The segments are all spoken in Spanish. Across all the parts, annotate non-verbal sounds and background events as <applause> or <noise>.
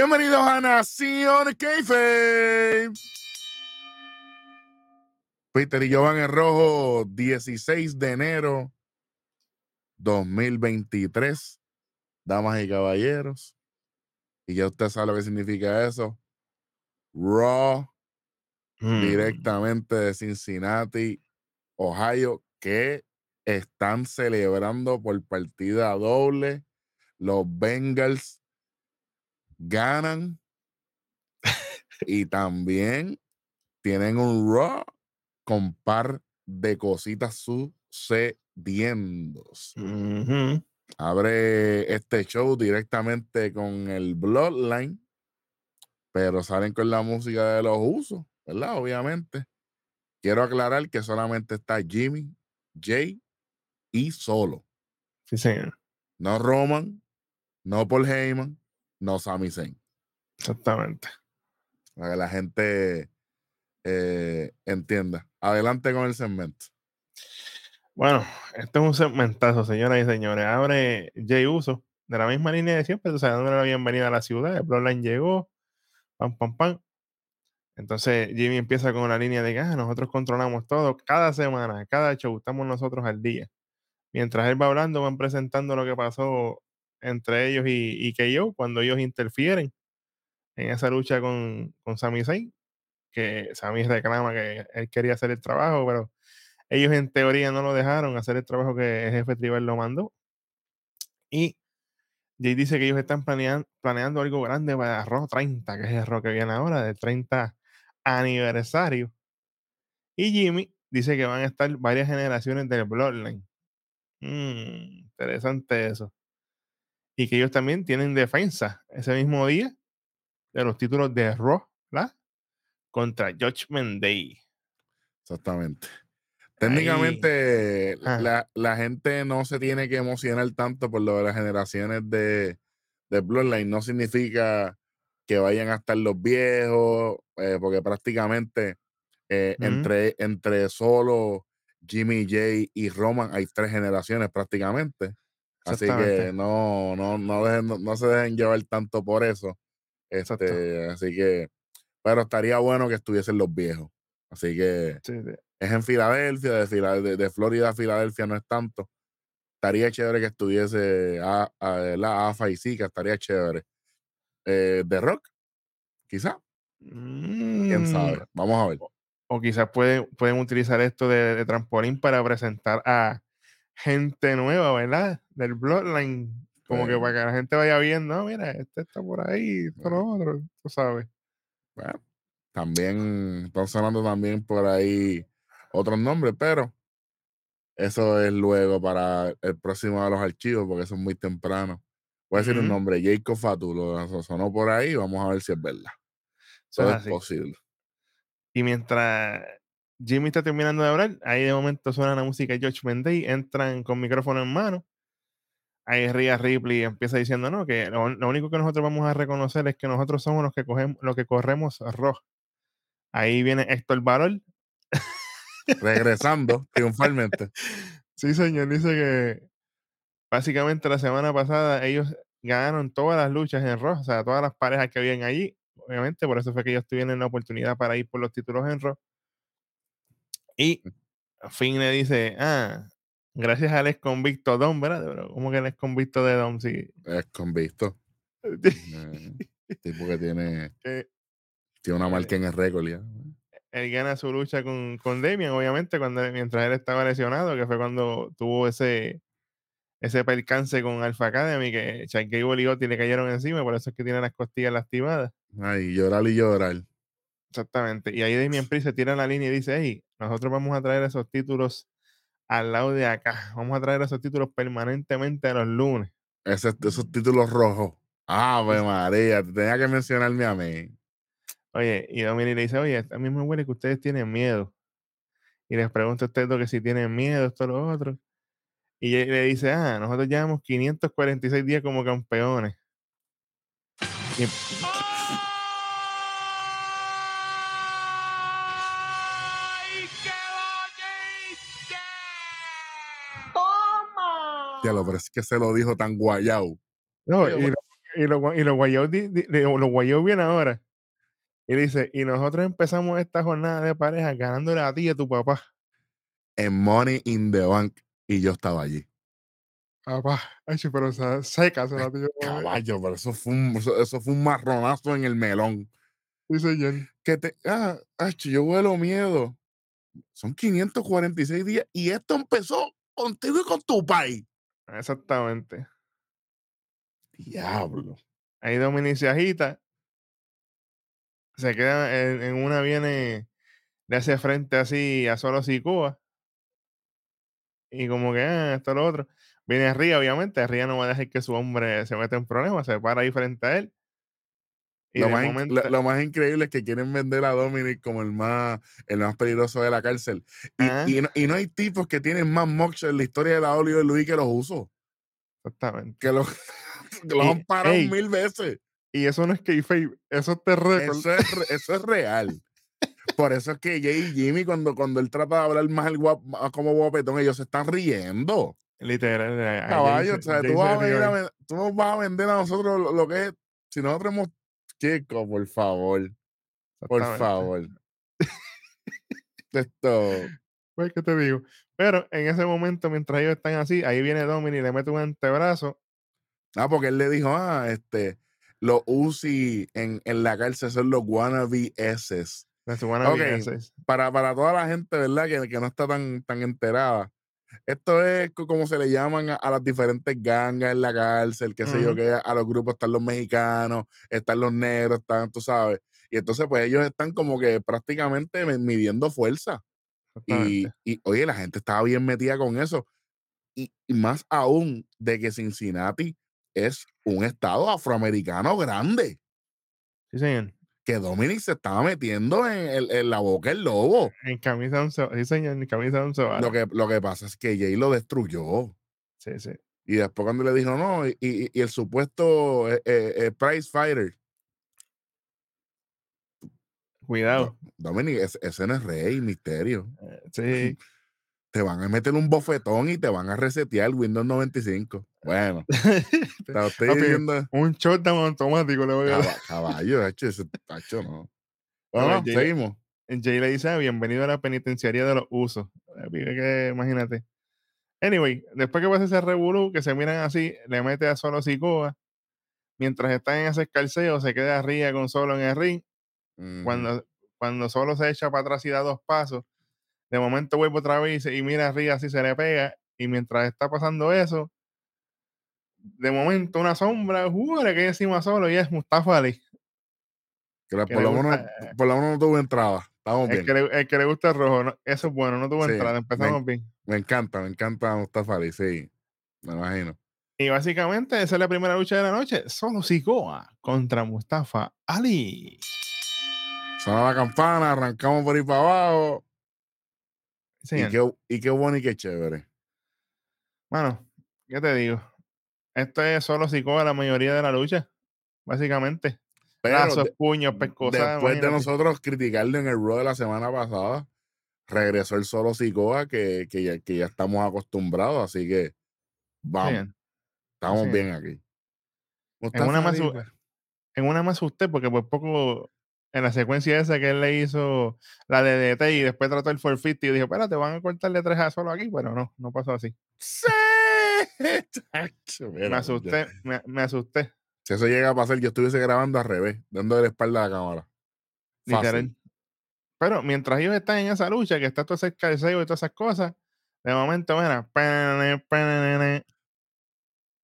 Bienvenidos a Nación Keife. Peter y en rojo, 16 de enero 2023. Damas y caballeros. Y ya usted sabe lo que significa eso. Raw, Mm. directamente de Cincinnati, Ohio, que están celebrando por partida doble. Los Bengals ganan y también tienen un Raw con par de cositas sucediendo. Abre este show directamente con el Bloodline, pero salen con la música de los usos, ¿verdad? Obviamente. Quiero aclarar que solamente está Jimmy, Jay y solo. Sí, señor. No Roman, no Paul Heyman, no Sami Zayn. Exactamente. Para que la gente eh, entienda. Adelante con el segmento. Bueno, esto es un segmentazo, señoras y señores. Abre Jay Uso, de la misma línea de siempre, o sea, dándole la bienvenida a la ciudad. El Bloodline llegó, pam, pam, pam. Entonces Jimmy empieza con la línea de que ah, nosotros controlamos todo, cada semana, cada show, estamos nosotros al día. Mientras él va hablando, van presentando lo que pasó entre ellos y, y KO cuando ellos interfieren en esa lucha con, con Sami Zayn, que Sami reclama que él quería hacer el trabajo, pero ellos en teoría no lo dejaron hacer el trabajo que el jefe tribal lo mandó. Y Jay dice que ellos están planean- planeando algo grande para Raw 30, que es el Raw que viene ahora, del 30 aniversario. Y Jimmy dice que van a estar varias generaciones del Bloodline. Mm, interesante eso. Y que ellos también tienen defensa ese mismo día de los títulos de Raw, ¿verdad? Contra Judgment Day. Exactamente. Técnicamente, la, la gente no se tiene que emocionar tanto por lo de las generaciones de, de Bloodline. No significa que vayan a estar los viejos, eh, porque prácticamente eh, entre, entre solo Jimmy J y Roman hay tres generaciones prácticamente. Así que no, no, no, dejen- no, no se dejen llevar tanto por eso. Este, así que, pero estaría bueno que estuviesen los viejos. Así que Sí, sí. es en Filadelfia, de, de, de Florida a Filadelfia no es tanto. Estaría chévere que estuviese a, a, la AFA y Zika, estaría chévere. Eh, The Rock, quizá, quién Mm, sabe. Vamos a ver. o quizás pueden, pueden utilizar esto de, de trampolín para presentar a gente nueva, ¿verdad? Del Bloodline. Como que para que la gente vaya viendo, "Ah, mira, este está por ahí, esto lo otro, tú sabes. bueno, también están sonando también por ahí otros nombres, pero eso es luego para el próximo de los archivos, porque eso es muy temprano. Voy a decir un nombre, Jacob Fatulo, sonó por ahí, vamos a ver si es verdad. Eso es es así. posible. Y mientras Jimmy está terminando de hablar, ahí de momento suena la música de Judgment Day, entran con micrófono en mano. Ahí Rhea Ripley empieza diciendo, no, que lo, lo único que nosotros vamos a reconocer es que nosotros somos los que cogemos, los que corremos Raw. Ahí viene Héctor Valor. Regresando <laughs> triunfalmente. Sí, señor, dice que básicamente la semana pasada ellos ganaron todas las luchas en Raw, o sea, todas las parejas que habían allí. Obviamente, por eso fue que ellos tuvieron la oportunidad para ir por los títulos en Raw. Y Finn le dice, ah, gracias al ex convicto Dom, ¿verdad? Pero, ¿Cómo que el ex convicto de Dom? Sí. Es convicto. Eh, <laughs> tipo que tiene, que tiene una marca en el récord ya. él gana su lucha con, con Damian, obviamente, cuando, mientras él estaba lesionado, que fue cuando tuvo ese, ese percance con Alpha Academy, que Gable y Gotti le cayeron encima, por eso es que tiene las costillas lastimadas. Ay, llorar y llorar. Exactamente. Y ahí Damian Priest se tira en la línea y dice, hey, nosotros vamos a traer esos títulos al lado de acá. Vamos a traer esos títulos permanentemente los lunes. Ese- esos títulos rojos. Ave María, te tenía que mencionarme a mí. Oye, y Dominic le dice, oye, a mí me huele que ustedes tienen miedo. Y les pregunto a ustedes que si tienen miedo, esto, lo otro. Y le dice, ah, nosotros llevamos 546 días como campeones. Y, Ya lo, pero es que se lo dijo tan guayao. no, y, y lo, y lo di- di- lo bien ahora. Y dice, y nosotros empezamos esta jornada de pareja ganándole a ti y a tu papá. En Money in the Bank. Y yo estaba allí. Papá, ay, pero se seca se la tiró. Caballo, pero eso fue un, eso, eso fue un marronazo en el melón. Sí, señor. Que te. Ah, acho, yo huelo miedo. Son 546 días y esto empezó contigo y con tu país. Exactamente. Diablo. Ahí Dominic se agita. Se queda en, en una, viene, le hace frente así a solo Sikoa. Y como que, ah, esto lo otro. Viene Ría, obviamente. Ría no va a dejar que su hombre se meta en problemas. Se para ahí frente a él. Y Lo más, momento, lo, lo más increíble es que quieren vender a Dominic como el más, el más peligroso de la cárcel. Y, y no, y no hay tipos que tienen más mocks en la historia de la Oliver Luis que los usos. exactamente. Que los, <laughs> que los Y- han parado ey, mil veces. Y eso no es kayfabe, eso es récord. Eso es, eso es real. Por eso es que Jay y Jimmy, cuando, cuando él trata de hablar más, el guap- más como guapetón, ellos se están riendo. Literal. Caballo, Jay o se- sea, Jay tú, vas a tú nos vas a vender a nosotros lo, lo que es. Si nosotros hemos. Chico, por favor. Por favor. <laughs> Esto. Pues, ¿qué te digo? Pero en ese momento, mientras ellos están así, ahí viene Dominic y le mete un antebrazo. Ah, porque él le dijo, ah, este. Los UCI en, en la cárcel son los wannabe S. de su buena Ok. vida, Para, para toda la gente, ¿verdad? Que, que no está tan, tan enterada. Esto es co- como se le llaman a, a las diferentes gangas en la cárcel, qué sé yo, que a los grupos están los mexicanos, están los negros, están, tú sabes. Y entonces, pues ellos están como que prácticamente mi- midiendo fuerza. Y, y, oye, la gente estaba bien metida con eso. Y, y más aún de que Cincinnati es un estado afroamericano grande, Sí, señor. Que Dominic se estaba metiendo en, el- en la boca del lobo. En camisa de once, sí, señor, en camisa varas. Lo que, lo que pasa es que Jay lo destruyó. Sí, sí. Y después cuando le dijo, no, y, y- y el supuesto eh, eh, eh, prize fighter, Cuidado. Dominic, ese, ese no es rey, misterio. Eh, Sí. Te van a meter un bofetón y te van a resetear Windows 95. Bueno, <laughs> te lo estoy Papi, diciendo. un shutdown automático le voy a dar. caba- Caballo, hecho, ese tacho no. Bueno, Jay- seguimos. Jay le dice, "Ah, bienvenido a la penitenciaría de los usos. Eh, que, imagínate. Anyway, después que pasa ese revolú, que se miran así, le mete a Solo Sikoa. Mientras está en ese escarceo, se queda arriba con Solo en el ring. Cuando, cuando Solo se echa para atrás y da dos pasos, de momento vuelve otra vez y, mira arriba así se le pega. Y mientras está pasando eso, de momento una sombra, uh, le cae encima Solo y es Mustafa Ali. Que la- que por, lo menos, gusta, por lo menos no tuvo entrada. Estamos El bien. que, le, el que le gusta el rojo, ¿no? eso es bueno, no tuvo Sí, entrada, me- empezamos bien. Me encanta, me encanta Mustafa Ali, sí. Me imagino. Y básicamente esa es la primera lucha de la noche. Solo Sikoa contra Mustafa Ali. Sonó la campana, arrancamos por ahí para abajo. Y qué, y qué bueno y qué chévere. Bueno, ¿qué te digo? Esto es solo Sikoa la mayoría de la lucha, básicamente. Brazos, de- puños, pescosadas. después de nosotros criticarle en el Raw de la semana pasada, regresó el solo Sikoa que, que, ya, que ya estamos acostumbrados, así que vamos, estamos sí. bien aquí. En una, más, en una más usted, porque por poco en la secuencia esa que él le hizo la de DT y después trató el 450 y dijo, espérate, van a cortarle tres a solo aquí, pero no, no pasó así. ¡Sí! <laughs> Chacho, mira, Me ya. asusté, me, me asusté, Si eso llega a pasar, yo estuviese grabando al revés, dándole la espalda a la cámara. Literal. Pero mientras ellos están en esa lucha, que está todo ese escarceo y todas esas cosas, de momento, mira.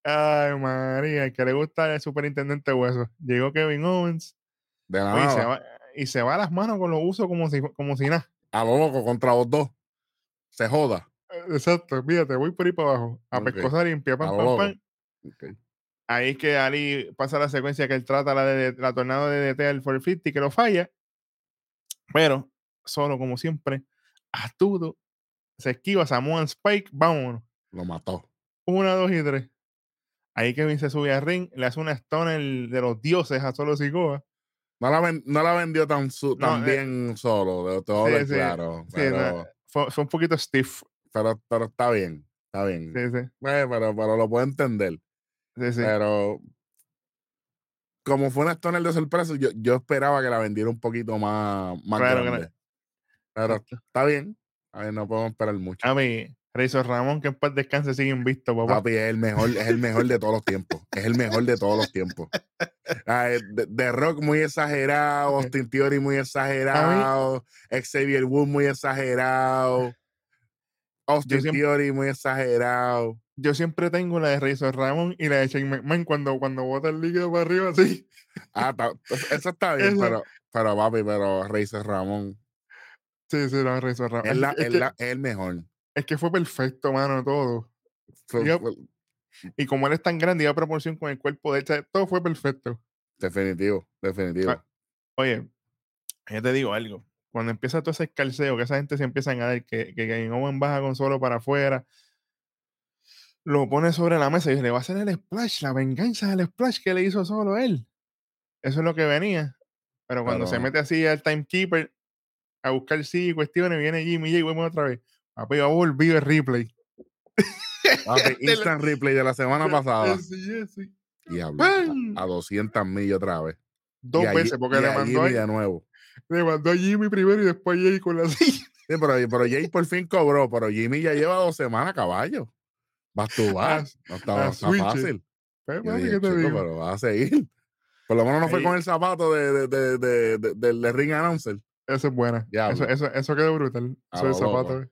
Ay, María, que le gusta el superintendente Hueso. Llegó Kevin Owens De la oye, y, se va, y se va a las manos con los usos como si, como si nada. a lo loco contra los dos. Se joda. Exacto, fíjate, voy por ahí para abajo. A Ok. pescosar y pie, A pam, lo pam, loco. pam. Ok. Ahí es que Ali pasa la secuencia que él trata la de la tornado de DT al 450 que lo falla. Pero, solo como siempre, astuto, se esquiva Samoan Spike, vámonos. Lo mató. Una, dos y tres. Ahí Kevin se sube al ring, le hace una stoner de los dioses a Solo Sikoa. No la, ven- no la vendió tan, su- tan No, eh, bien solo, de todo sí, sí, claro. Sí, pero, no, fue, fue un poquito stiff. pero, pero está bien. Está bien. Sí, sí, Eh, pero, pero lo puedo entender. sí, sí. Pero como fue una Stoner de sorpresa, yo, yo esperaba que la vendiera un poquito más, más Claro, grande. claro. Pero está bien. A ver, no podemos esperar mucho. A mí, Razor Ramón, que en paz descanse, sigue invisto, papá. Papi, es el mejor, es el mejor de todos los tiempos. Es el mejor de todos los tiempos. Ah, eh, de, de Rock muy exagerado, Austin Theory muy exagerado, Xavier Wood muy exagerado, Austin siempre- Theory muy exagerado. Yo siempre tengo la de Razor Ramón y la de Shane McMahon cuando, cuando bota el líquido para arriba, así. Ah, ta- eso está bien, pero, pero papi, pero Razor Ramón Sí, sí, la Razor Ramón. es, Es, la- es es que, la- es el mejor. Es que fue perfecto, mano, todo. Fue- fue- Y como él es tan grande y a proporción con el cuerpo de hecha, todo fue perfecto. definitivo, definitivo. Ah, Oye, yo te digo algo. Cuando empieza todo ese escalceo, que esa gente se empiezan a dar, que, que Kevin Owen baja con solo para afuera, lo pone sobre la mesa y le va a hacer el splash, la venganza del splash que le hizo solo él. Eso es lo que venía. Pero cuando se Pero- mete así al timekeeper a buscar sí cuestiones, viene Jimmy y vemos otra vez. Papi, va a volver el replay. Papi, <laughs> instant replay de la semana pasada. Sí, sí. Diablo, a, a 200 millas otra vez. Dos Y veces, porque y le a mandó, Jimmy a, de nuevo. le mandó a Jimmy primero y después a Jay con la <laughs> silla. Sí, pero, pero Jay por fin cobró, pero Jimmy ya lleva dos semanas a caballo. Vas tú, vas. No está, está fácil. Papi, dije, ¿qué te "Chico, digo? pero vas a seguir. Por lo menos no fue con el zapato de, de, de, de, ring announcer. Eso es buena. Eso, eso, eso quedó brutal. Zapato.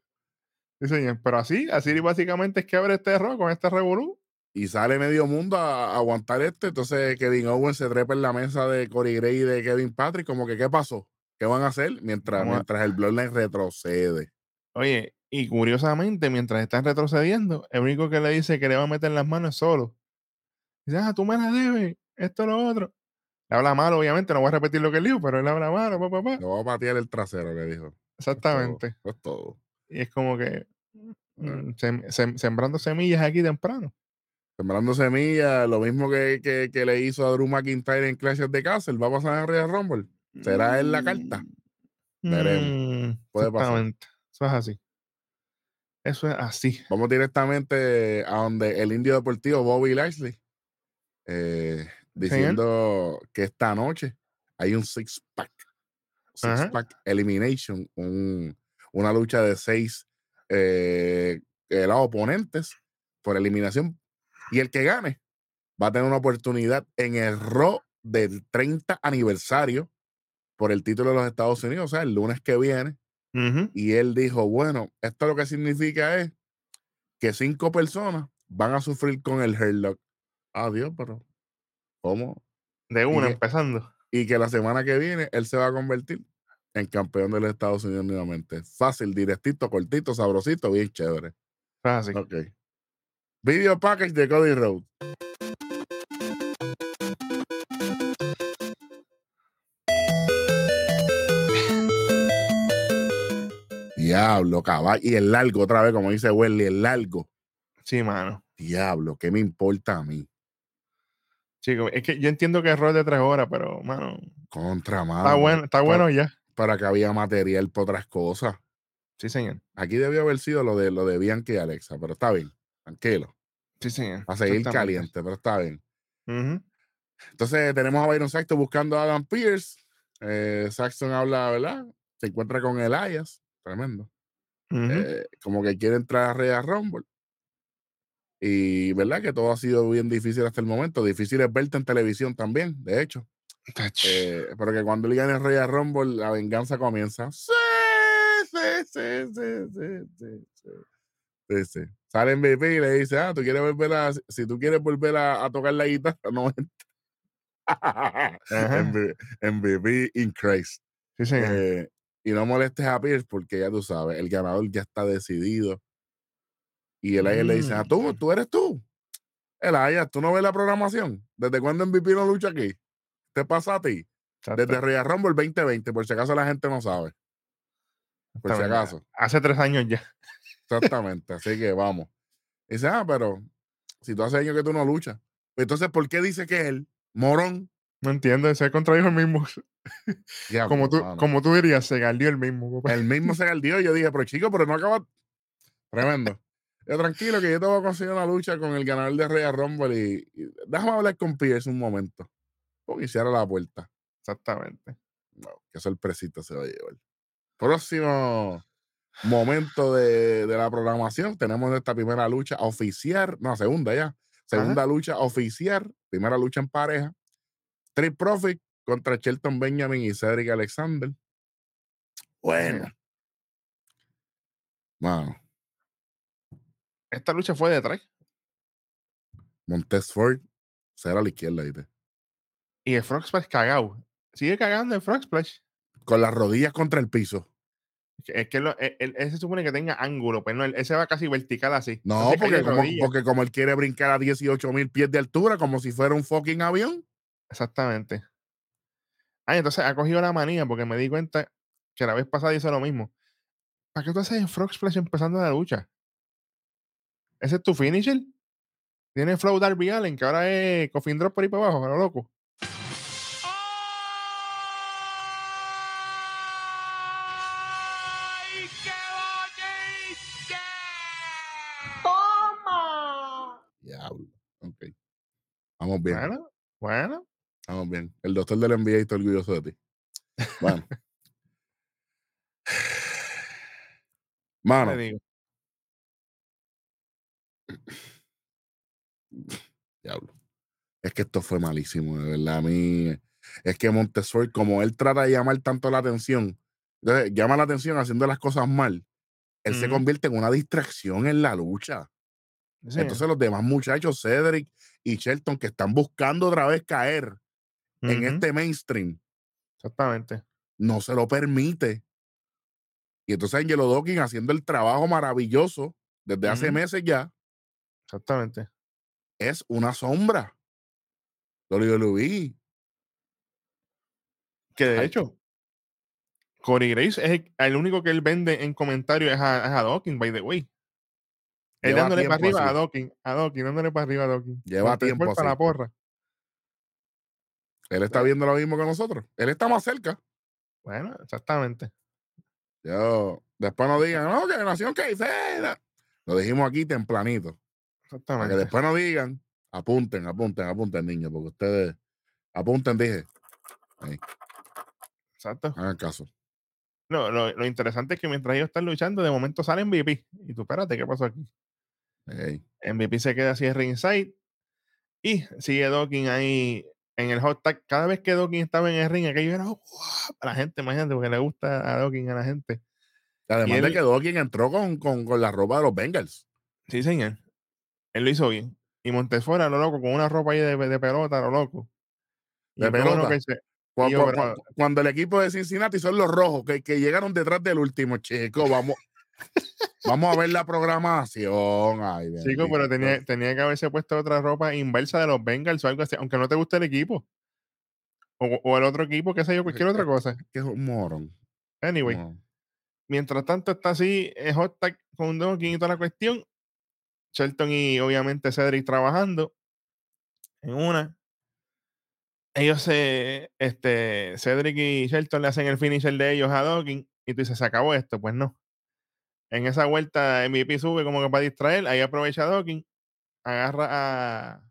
Sí, señor. Pero así, así básicamente es que abre este error con este revolú. Y sale medio mundo a, a aguantar este. Entonces Kevin Owens se trepa en la mesa de Corey Gray y de Kevin Patrick. Como que, ¿qué pasó? ¿Qué van a hacer? Mientras, Vamos a- mientras el Bloodline retrocede. Oye, y curiosamente, mientras están retrocediendo, el único que le dice que le va a meter las manos es solo. Dice, ah, tú me la debes, esto, lo otro. Le habla mal, obviamente, no voy a repetir lo que él dijo, pero él habla mal, pa, pa, pa. Le voy a patear el trasero, le dijo. Eso es todo, Exactamente. eso es todo. Y es como que sem- sem- sembrando semillas aquí temprano. Sembrando semillas, lo mismo que, que, que le hizo a Drew McIntyre en Clash of the Castle. ¿Va a pasar en Royal Rumble? ¿Será él la carta? Veremos. Mm, Puede pasar. Eso es así. Eso es así. Vamos directamente a donde el indio deportivo Bobby Lashley eh, diciendo que esta noche hay un six pack, six Ajá. pack elimination, un- una lucha de seis eh, los oponentes por eliminación y el que gane va a tener una oportunidad en el Raw del 30 aniversario por el título de los Estados Unidos, o sea, el lunes que viene. Y él dijo, bueno, esto lo que significa es que cinco personas van a sufrir con el Herlock. Adiós, pero ¿cómo? De una, que- empezando. Y que la semana que viene él se va a convertir en campeón de los Estados Unidos nuevamente. Fácil, directito, cortito, sabrosito, bien chévere. Así. Ok. Video package de Cody Rhodes. Diablo, caballo. Y el largo otra vez, como dice Welly, el largo. Sí, mano. Diablo, ¿qué me importa a mí? Chico, es que yo entiendo que es rol de tres horas, pero, mano, Contra mano. está bueno, está bueno ya. Para que había material para otras cosas. Sí, señor. Aquí debió haber sido lo de lo de Bianca y Alexa, pero está bien. Tranquilo. Sí, señor. A seguir caliente, pero está bien. Entonces tenemos a Byron Saxton buscando a Adam Pierce. Eh, Saxton habla, ¿verdad? Se encuentra con Elias. Tremendo. Eh, como que quiere entrar a Real Rumble. Y verdad que todo ha sido bien difícil hasta el momento. Difícil es verte en televisión también, de hecho. Tach. Eh, pero que cuando él gane el Royal Rumble, la venganza comienza. Sí, sí, sí, sí, sí, sí, sí. Sí, sí. Sale MVP y le dice, ah, tú quieres volver a, si tú quieres volver a, a tocar la guitarra, <laughs> no. MVP, MVP. Sí, señor. Eh, y no molestes a Pierce porque ya tú sabes, el ganador ya está decidido. Y el le dice, ah, tú, Mm. tú eres tú. El tú no ves la programación. ¿Desde cuándo MVP no lucha aquí? ¿Te pasa a ti? Exacto. Desde Royal Rumble 2020, por si acaso la gente no sabe. Por si acaso. Hace tres años ya. Exactamente. Así que vamos. Y dice, ah, pero si tú hace años que tú no luchas. Pues entonces, ¿por qué dice que él, morón? No entiendo, se contradijo el mismo. <laughs> Como tú, mano. como tú dirías, se galdió el mismo. papá. El mismo se galdió. Yo dije, pero chico, pero no acaba. Tremendo. <laughs> Yo tranquilo que yo te voy a conseguir una lucha con el ganador de Royal Rumble y, y déjame hablar con Pierce un momento. Porque hiciera la puerta. Exactamente. Wow, qué sorpresita se va a llevar. Próximo momento de, de la programación, tenemos nuestra primera lucha oficial, no, segunda ya, segunda lucha oficial, primera lucha en pareja. Street Profit contra Shelton Benjamin y Cedric Alexander. Bueno. Mano, Esta lucha fue de tres. Montez Ford será a la izquierda, ¿viste? Y el Frog Splash cagado. Sigue cagando el Frog Splash. Con las rodillas contra el piso. Es que lo- él, él- él se supone que tenga ángulo, pero no, él, él se va casi vertical así. No, Entonces porque como, rodillas. porque como él quiere brincar a 18 mil pies de altura, como si fuera un fucking avión. Exactamente. Ah, entonces ha cogido la manía porque me di cuenta que la vez pasada hizo lo mismo. ¿Para qué tú haces el Frog Splash empezando la lucha? ¿Ese es tu finisher? Tiene Flow Darby Allen, que ahora es Coffin Drop por ahí para abajo, a lo loco. Vamos bien. Bueno, bueno. Vamos bien. El doctor del NBA está orgulloso de ti. Bueno. <laughs> ¿qué Mano, digo? diablo. Es que esto fue malísimo, de verdad. A mí, es que Montessori, como él trata de llamar tanto la atención, entonces, llama la atención haciendo las cosas mal, él se convierte en una distracción en la lucha. Sí, Entonces los demás muchachos, Cedric y Shelton, que están buscando otra vez caer en este mainstream, Exactamente. no se lo permite. Y entonces Angelo Dawkins haciendo el trabajo maravilloso desde hace meses ya, Exactamente. es una sombra. WWE. Que de Ay. hecho, Corey Grace es el, el único que él vende en comentarios es a, es a Dawkins, by the way. Él dándole para arriba a. Dawkins, a Dawkins, dándole para arriba a Dawkins. Lleva tiempo para la porra. Él está viendo lo mismo que nosotros. Él está más cerca. Bueno, exactamente. Yo, después no digan, no, que nación Lo dijimos aquí tempranito. Para que Exactamente. después no digan, apunten, apunten, apunten, niños, porque ustedes apunten, dije, Exacto. hagan caso. No, lo, lo interesante es que mientras ellos están luchando, de momento sale MVP. Y tú, espérate, ¿qué pasó aquí? Ey, MVP se queda así en ringside y sigue Dawkins ahí en el hot tag. Cada vez que Dawkins estaba en el ring, aquello era "Wow", a la gente, imagínate, porque le gusta a Dawkins a la gente. Además él- de que Dawkins entró con, con, con la ropa de los Bengals. Sí, señor. Él lo hizo bien. Y Montesfora, lo loco, con una ropa ahí de, de pelota, lo loco. De pelota. que se- Cu- Y yo, cu- pero- cu- cuando el equipo de Cincinnati son los rojos, que, que llegaron detrás del último, chico, vamos, <laughs> vamos a ver la programación. Ay, Chico, pero bendito. tenía, tenía que haberse puesto otra ropa inversa de los Bengals o algo así, aunque no te guste el equipo. O, o el otro equipo, qué sé yo, cualquier otra cosa. Que es un morón. Anyway, No. mientras tanto está así, es hot tag con Dawkins y toda la cuestión. Shelton y obviamente Cedric trabajando en una. Ellos se, este, Cedric y Shelton le hacen el finisher de ellos a Dawkins y tú dices, se acabó esto. Pues no. En esa vuelta MVP sube como que para distraer, ahí aprovecha Dawkins, agarra a,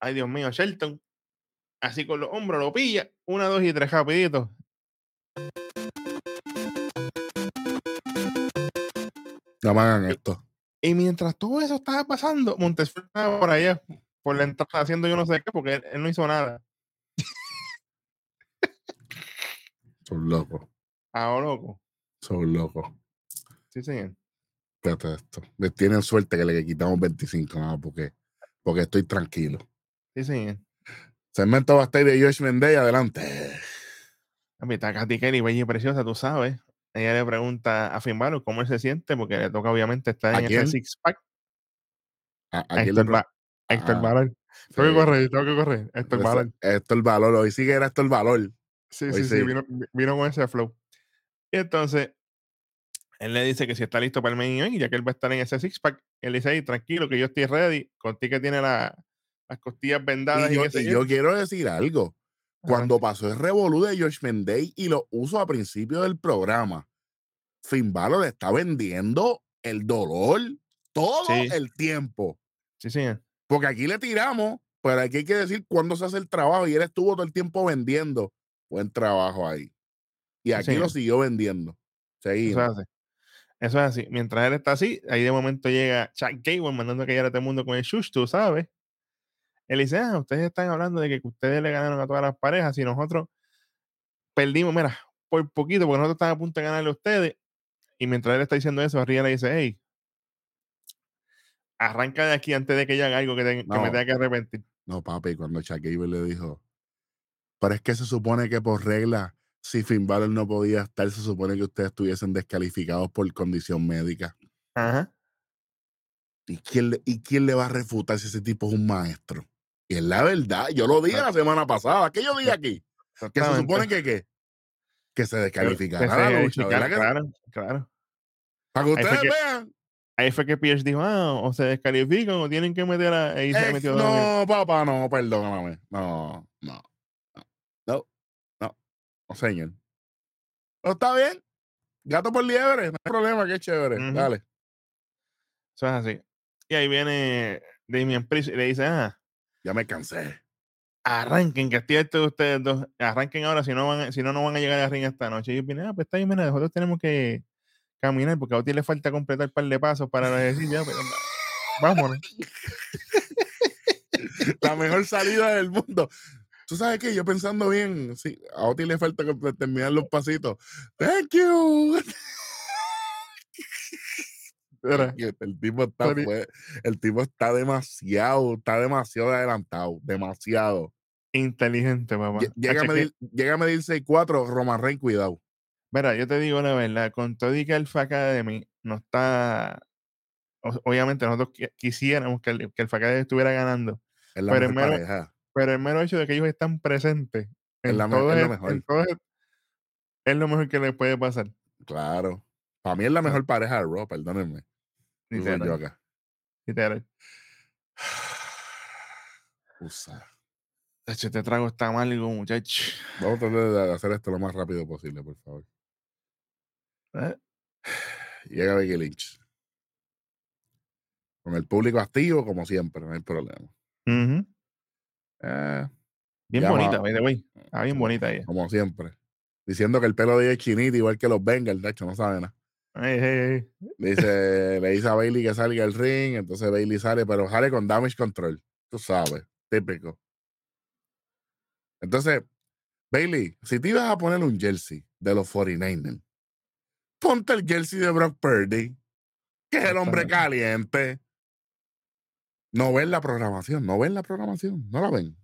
ay Dios mío, Shelton, así con los hombros, lo pilla, una, dos y tres, rapidito. No me hagan esto. Y mientras todo eso estaba pasando, Montesfort estaba por allá, por la entrada haciendo yo no sé qué, porque él, él no hizo nada. Son locos. Ah, loco. Son locos. Sí, señor. Fíjate esto. Tienen suerte que le quitamos 25, nada, porque, porque estoy tranquilo. Sí, señor. Segmento backstage de Josh Mendey, adelante. Papi, está Katy Kelly, bella y preciosa, tú sabes. Ella le pregunta a Finn Balor cómo él se siente, porque le toca obviamente estar ¿A en ese six pack. A, A a Héctor, Ba- a Héctor Ah. Tengo que correr, tengo que correr. Héctor. Esto el valor. Hoy sí que era esto el valor. Sí, sí, sí. vino, vino con ese flow. Y entonces, él le dice que si está listo para el main event, y ya que él va a estar en ese six pack, él dice, "Ey, tranquilo, que yo estoy ready, contigo que tiene la- las costillas vendadas Y y, yo, y yo". quiero decir algo. Cuando pasó el revolú de Josh Mendey y lo uso a principio del programa, Finn Balor está vendiendo el dolor todo Sí. el tiempo. Sí, señor. Porque aquí le tiramos pero aquí hay que decir cuándo se hace el trabajo y él estuvo todo el tiempo vendiendo. Buen trabajo ahí. Y aquí Sí. lo siguió vendiendo. Seguimos. Eso es así. Mientras él está así, ahí de momento llega Chuck Gable mandando a callar a todo el mundo con el shush, tú sabes. Él dice, ah, ustedes están hablando de que ustedes le ganaron a todas las parejas y nosotros perdimos, mira, por poquito, porque nosotros estamos a punto de ganarle a ustedes. Y mientras él está diciendo eso, arriba le dice, hey, arranca de aquí antes de que yo haga algo que, te- que me tenga que arrepentir. No, papi, cuando Chuck Gable le dijo, pero es que se supone que por regla, si Finn Balor no podía estar, se supone que ustedes estuviesen descalificados por condición médica. Ajá. ¿Y quién, le, ¿Y quién le va a refutar si ese tipo es un maestro? Y es la verdad, yo lo dije la semana pasada. ¿Qué yo dije aquí? Que se supone que, ¿qué? que se Que descalificara se la lucha, verificara, ¿verdad que claro, claro. Para que ustedes que- vean. Ahí fue que Pierce dijo, ah, o se descalifican o tienen que meter a... Ahí se Ex- metió Dominic. no, papá, no, perdóname. No, no, no, señor. ¿No está bien? Gato por liebre, no hay problema, qué chévere. Dale. Eso es así. Y ahí viene Damien Priest y le dice, ah, Ya me cansé. arranquen, que estoy de ustedes dos. Arranquen ahora, si no, van, si no, no van a llegar al ring esta noche. Y yo vine, ah, pues está bien, mira, nosotros tenemos que caminar porque a Oti le falta completar un par de pasos para decir, ya, pues, vámonos. <laughs> La mejor salida del mundo. ¿Tú sabes qué? Yo pensando bien, sí, a Oti le falta que- terminar los pasitos. Thank you. <laughs> Que El tipo está el tipo está demasiado, está demasiado adelantado, demasiado. inteligente. Lle- Llega a que- medir, llega a medir 6'4, Roman Reigns, cuidado. Mira, yo te digo la verdad, con todo y que Alpha Academy no está. Obviamente, nosotros qui- quisiéramos que el, que el Academy estuviera ganando, Es la Pero mejor el pareja. Pero el mero hecho de que ellos están presentes Es en la todo es lo mejor. todo es- es lo mejor que les puede pasar. Claro. Para mí es la mejor pareja de Raw, perdónenme. Digo yo Literal, acá. literal. Usa. Hacho, Este trago está amargo, muchacho. Vamos a tratar de hacer esto lo más rápido posible, por favor. ¿Eh? Llega Becky Lynch. Con el público activo, como siempre, no hay problema. Ujú. Eh, Bien Llama- bonita, by the way. Está bien bonita ella. como siempre. Diciendo que el pelo de ella es chinito, igual que los Bengals, de hecho, no sabe nada. Dice, le dice a Bailey que salga al ring, entonces Bailey sale, pero sale con damage control. Tú sabes, típico. Entonces, Bailey, si te ibas a poner un jersey de los 49ers, ponte el jersey de Brock Purdy, que es el hombre caliente. No ven la programación, no ven la programación, no la ven.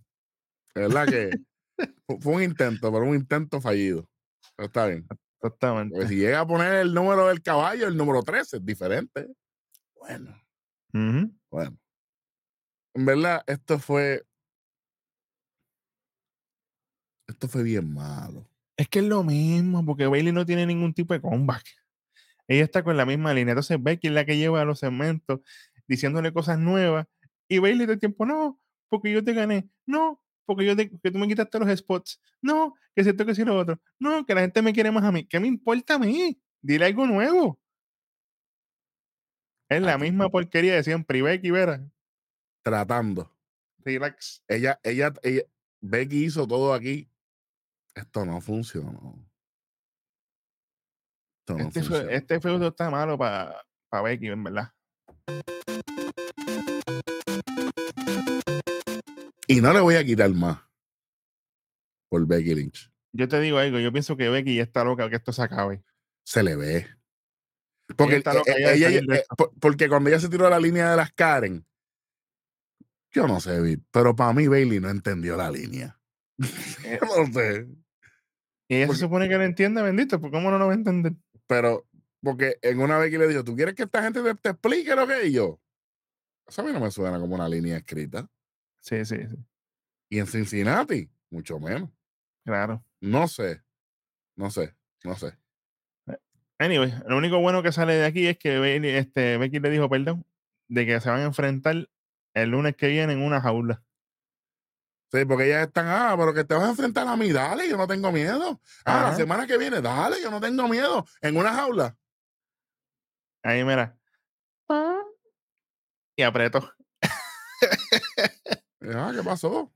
Es verdad que <laughs> fu- fue un intento, pero un intento fallido. Pero está bien. Exactamente. Porque si llega a poner el número del caballo, el número 13, es diferente. Bueno, bueno. En verdad, esto fue. Esto fue bien malo. Es que es lo mismo, porque Bailey no tiene ningún tipo de comeback. Ella está con la misma línea. Entonces Becky es la que lleva los segmentos diciéndole cosas nuevas. Y Bailey todo el tiempo, no, porque yo te gané. No, porque yo te, que tú me quitaste los spots. No, que siento que sí lo otro. No, que la gente me quiere más a mí. ¿Qué me importa a mí? Dile algo nuevo. Es la Aquí. misma porquería de siempre. Y Becky, vera, Tratando. relax. Ella, ella, ella, Becky hizo todo aquí. Esto no funcionó. Esto no Este, fe- este feudo está malo para Becky, en verdad. Y no le voy a quitar más por Becky Lynch. Yo te digo algo, yo pienso que Becky ya está loca que esto se acabe. Se le ve. Porque, eh, loca eh, ella- eh, por- porque cuando ella se tiró a la línea de las Karen, yo no sé, pero para mí Bailey no entendió la línea. <laughs> Eh, no sé. Y ella Porque- se supone que lo entiende, bendito, pues cómo no lo va a entender. Pero, porque en una vez que le dijo, ¿tú quieres que esta gente te, te explique lo que es? Y yo? Eso a mí no me suena como una línea escrita. Sí, sí, sí, Y en Cincinnati, mucho menos. claro. No sé. No sé. No sé. Anyway, lo único bueno que sale de aquí es que Bailey- este, Becky le dijo, perdón, de que se van a enfrentar el lunes que viene en una jaula. Sí, porque ellas están, ah, pero que te vas a enfrentar a mí, dale, yo no tengo miedo. Ah, la semana que viene, dale, yo no tengo miedo. En una jaula. Ahí mira. Y apretó. <laughs> Ah, ¿qué pasó?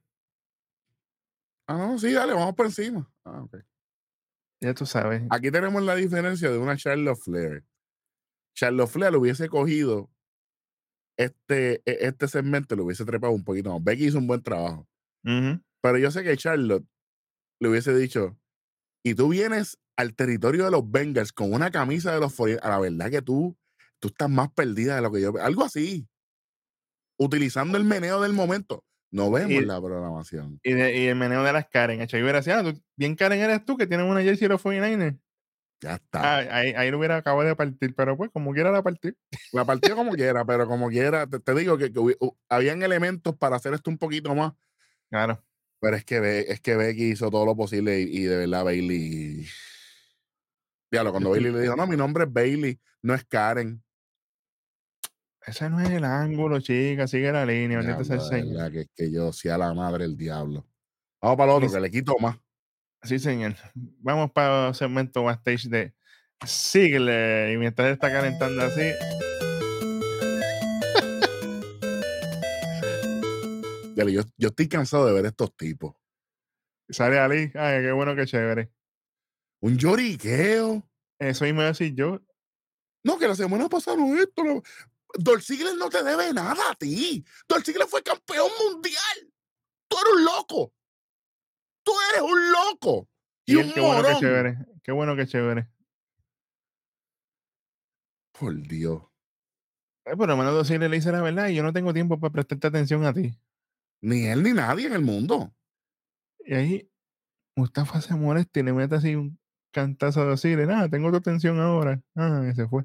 Ah, no, sí, dale, vamos por encima. Ah, ok. Ya tú sabes. Aquí tenemos la diferencia de una Charlotte Flair. Charlotte Flair lo hubiese cogido este, e- este segmento, lo hubiese trepado un poquito más. Becky hizo un buen trabajo. Pero yo sé que Charlotte le hubiese dicho, y tú vienes al territorio de los Bengals con una camisa de los 40, a la verdad que tú, tú estás más perdida de lo que yo. Algo así. Utilizando el meneo del momento. No vemos Y- la programación. Y, de- y el meneo de las Karen. Hecho, yo hubiera ah, tú- bien Karen eres tú que tienes una jersey de los 49ers. Ya está. Ah, ahí, ahí lo hubiera acabado de partir, pero pues como quiera la partir. La partida como quiera, pero como quiera, te, te digo que, que habían elementos para hacer esto un poquito más. Claro. Pero es que, Be- es que Becky hizo todo lo posible y, y de verdad Bailey. Diablo, cuando Bailey le dijo, no, mi nombre es Bailey, no es Karen. Ese no es el ángulo, chica. Sigue la línea. Bendito sea el Señor. que, que yo sea la madre del diablo. Vamos para el otro, que le quito más. Sí, señor. Vamos para el segmento backstage de Sigle. Y mientras está calentando así, Diablo, yo, yo estoy cansado de ver estos tipos. sale Ali. Ay, qué bueno, qué chévere. Un lloriqueo. Eso mismo iba a decir yo. No, que la semana pasada no esto. Dolph Ziggler no te debe nada a ti. Dolph Ziggler fue campeón mundial. Tú eres un loco. Tú eres un loco. Y, Y un él, qué bueno, morón. chévere. Qué bueno, chévere. Por Dios. Ay, por lo menos decirle le dice la verdad y yo no tengo tiempo para prestarte atención a ti. Ni él ni nadie en el mundo. Y ahí Mustafa se molesta y le mete así un cantazo a decirle, nada, tengo tu atención ahora. Ah, y se fue.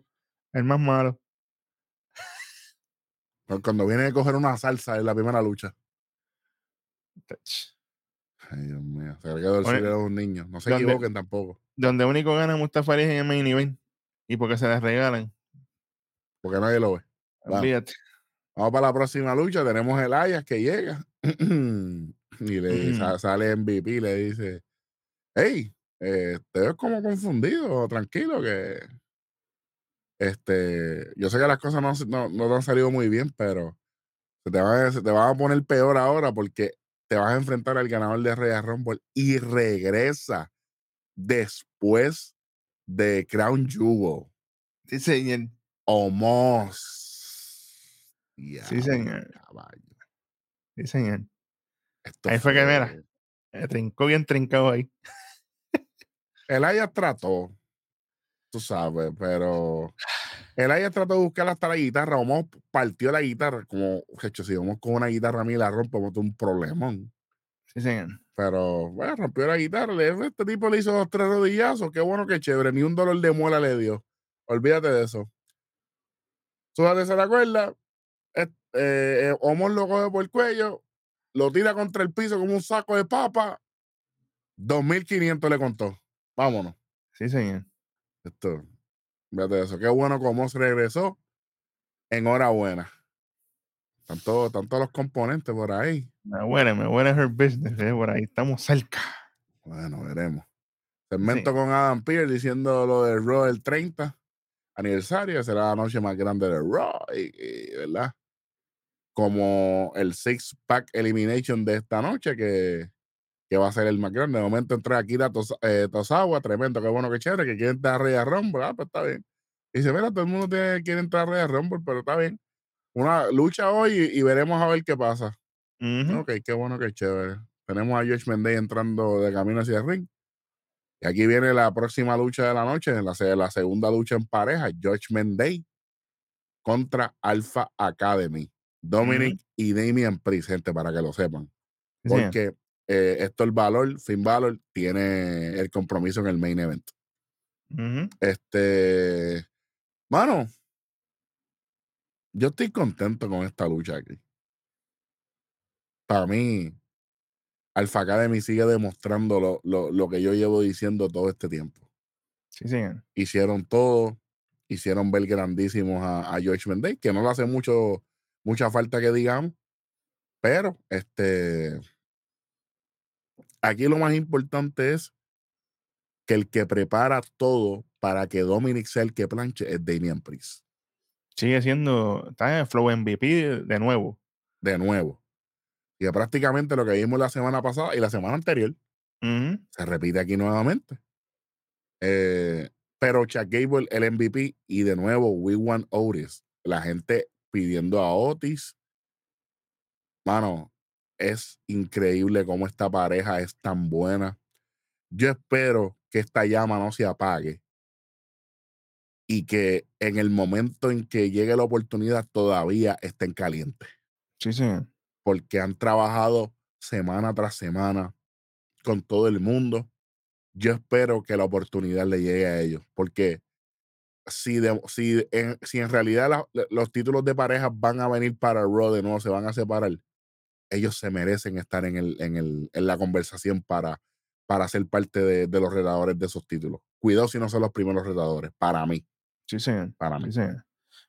El más malo. Cuando viene a coger una salsa en la primera lucha. Ay, Dios mío. Se ve que Dolph Oye, Ziggler es un niño. No se ¿dónde- equivoquen tampoco. Donde único gana Mustafa Ali es en el main event. Y porque se las regalan. Porque nadie lo ve. Vamos. Olvídate. Vamos para la próxima lucha. Tenemos el Ayas que llega. <clears throat> y le sa- sale MVP y le dice: Hey, eh, te ves como confundido, tranquilo, que este, yo sé que las cosas no, no, no te han salido muy bien, pero se te, van, se te van a poner peor ahora porque te vas a enfrentar al ganador de Royal Rumble y regresa después de Crown Jewel. Sí, señor. Omos. Sí, señor. caballo. Sí, señor. Esto Ahí fue que, mira. Eh, trincó bien trincado ahí. <laughs> El Ayas trató, tú sabes, pero el Ayas trató de buscar hasta la guitarra. Omos partió la guitarra, como, hecho, si vamos con una guitarra a mí la rompemos un problemón. Sí, señor. Pero, bueno, rompió la guitarra. Este tipo le hizo dos, tres rodillazos. Qué bueno, qué chévere. Ni un dolor de muela le dio. Olvídate de eso. Súbate se la cuerda. eh, eh, Omos lo coge por el cuello. Lo tira contra el piso como un saco de papa. 2.500 le contó. Vámonos. Sí, señor. Esto. Fíjate de eso. Qué bueno que Omos regresó. Enhorabuena. Están todos, están todos los componentes por ahí. Me huele, me huele her business. eh, Por ahí estamos cerca. Bueno, veremos. Segmento con Adam Pearce diciendo lo del Raw del 30 aniversario. Será la noche más grande del Raw. Y, y, ¿verdad? Como el Six Pack Elimination de esta noche, que, que va a ser el más grande. De momento entra Akira Tos- eh, Tosawa, tremendo, qué bueno, qué chévere, que quiere entrar a Royal Rumble. Ah, pues está bien. Y dice, mira, todo el mundo tiene, quiere entrar a Royal Rumble, pero está bien. Una lucha hoy y, y veremos a ver qué pasa. Ujú. Ok, qué bueno, qué chévere. Tenemos a George Mendey entrando de camino hacia el ring. Y aquí viene la próxima lucha de la noche, la, la segunda lucha en pareja, George Mendey contra Alpha Academy. Dominic y Damian Priest, gente, para que lo sepan. Porque eh, esto el valor, Finn Balor, tiene el compromiso en el main event. Este, mano, yo estoy contento con esta lucha aquí. Para mí, Alpha Academy sigue demostrando lo, lo- lo que yo llevo diciendo todo este tiempo. Sí, señor. Hicieron todo, hicieron ver grandísimos a, a George Mendez, que no le hace mucho, mucha falta que digamos, pero este, aquí lo más importante es que el que prepara todo para que Dominic sea el que planche es Damian Priest. Sigue siendo. Está en Flow MVP de nuevo. de nuevo. Y es prácticamente lo que vimos la semana pasada y la semana anterior. Se repite aquí nuevamente. Eh, pero Chuck Gable, el MVP, y de nuevo, We Want Otis. La gente pidiendo a Otis. Mano, es increíble cómo esta pareja es tan buena. Yo espero que esta llama no se apague y que en el momento en que llegue la oportunidad todavía estén calientes, Sí, señor. porque han trabajado semana tras semana con todo el mundo. Yo espero que la oportunidad le llegue a ellos, porque si, de- si, en, si en realidad la- los títulos de pareja van a venir para Raw de nuevo, se van a separar, ellos se merecen estar en, el, en, el, en la conversación para, para ser parte de, de los redadores de esos títulos. Cuidado si no son los primeros redadores, para mí, Sí, señor. para mí. Sí, señor.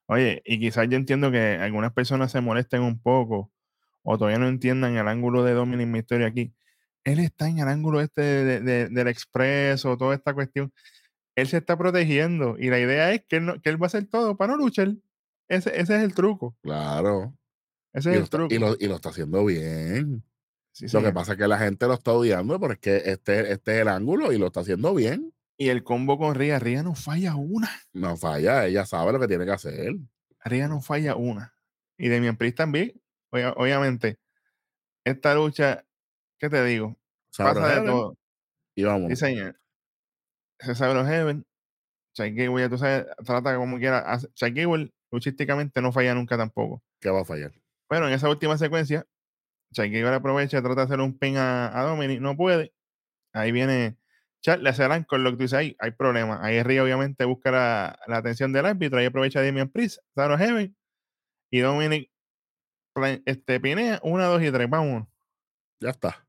Oye, y quizás yo entiendo que algunas personas se molesten un poco o todavía no entiendan el ángulo de Dominic Mysterio aquí. Él está en el ángulo este de- de- del expreso, toda esta cuestión. Él se está protegiendo y la idea es que él, no- que él va a hacer todo para no luchar. Ese, ese es el truco. Claro. Ese Y es lo, el está, truco. y, lo, y lo está haciendo bien. Sí, Lo que pasa es que la gente lo está odiando, pero es que este, este es el ángulo y lo está haciendo bien. Y el combo con Ria, Ria no falla una. No falla, ella sabe lo que tiene que hacer. Ria no falla una. Y Demian Priest también. Obvia- obviamente, esta lucha, ¿qué te digo? Pasa de todo. Y Sí, vámonos. señor. Se sabe los Heaven. Chai Gable, ya tú sabes, trata como quiera. Chai Gable, luchísticamente, no falla nunca tampoco. ¿Qué va a fallar? Bueno, en esa última secuencia, Gable aprovecha, trata de hacer un pin a, a Dominic, no puede. Ahí viene Chad, le hace el ancor, lo que tú dices, ahí hay problema. Ahí Ria obviamente busca la, la atención del árbitro, ahí aprovecha Damian Priest, Saro Heaven, y Dominic este, pinea, una, dos y tres, vamos, Ya está.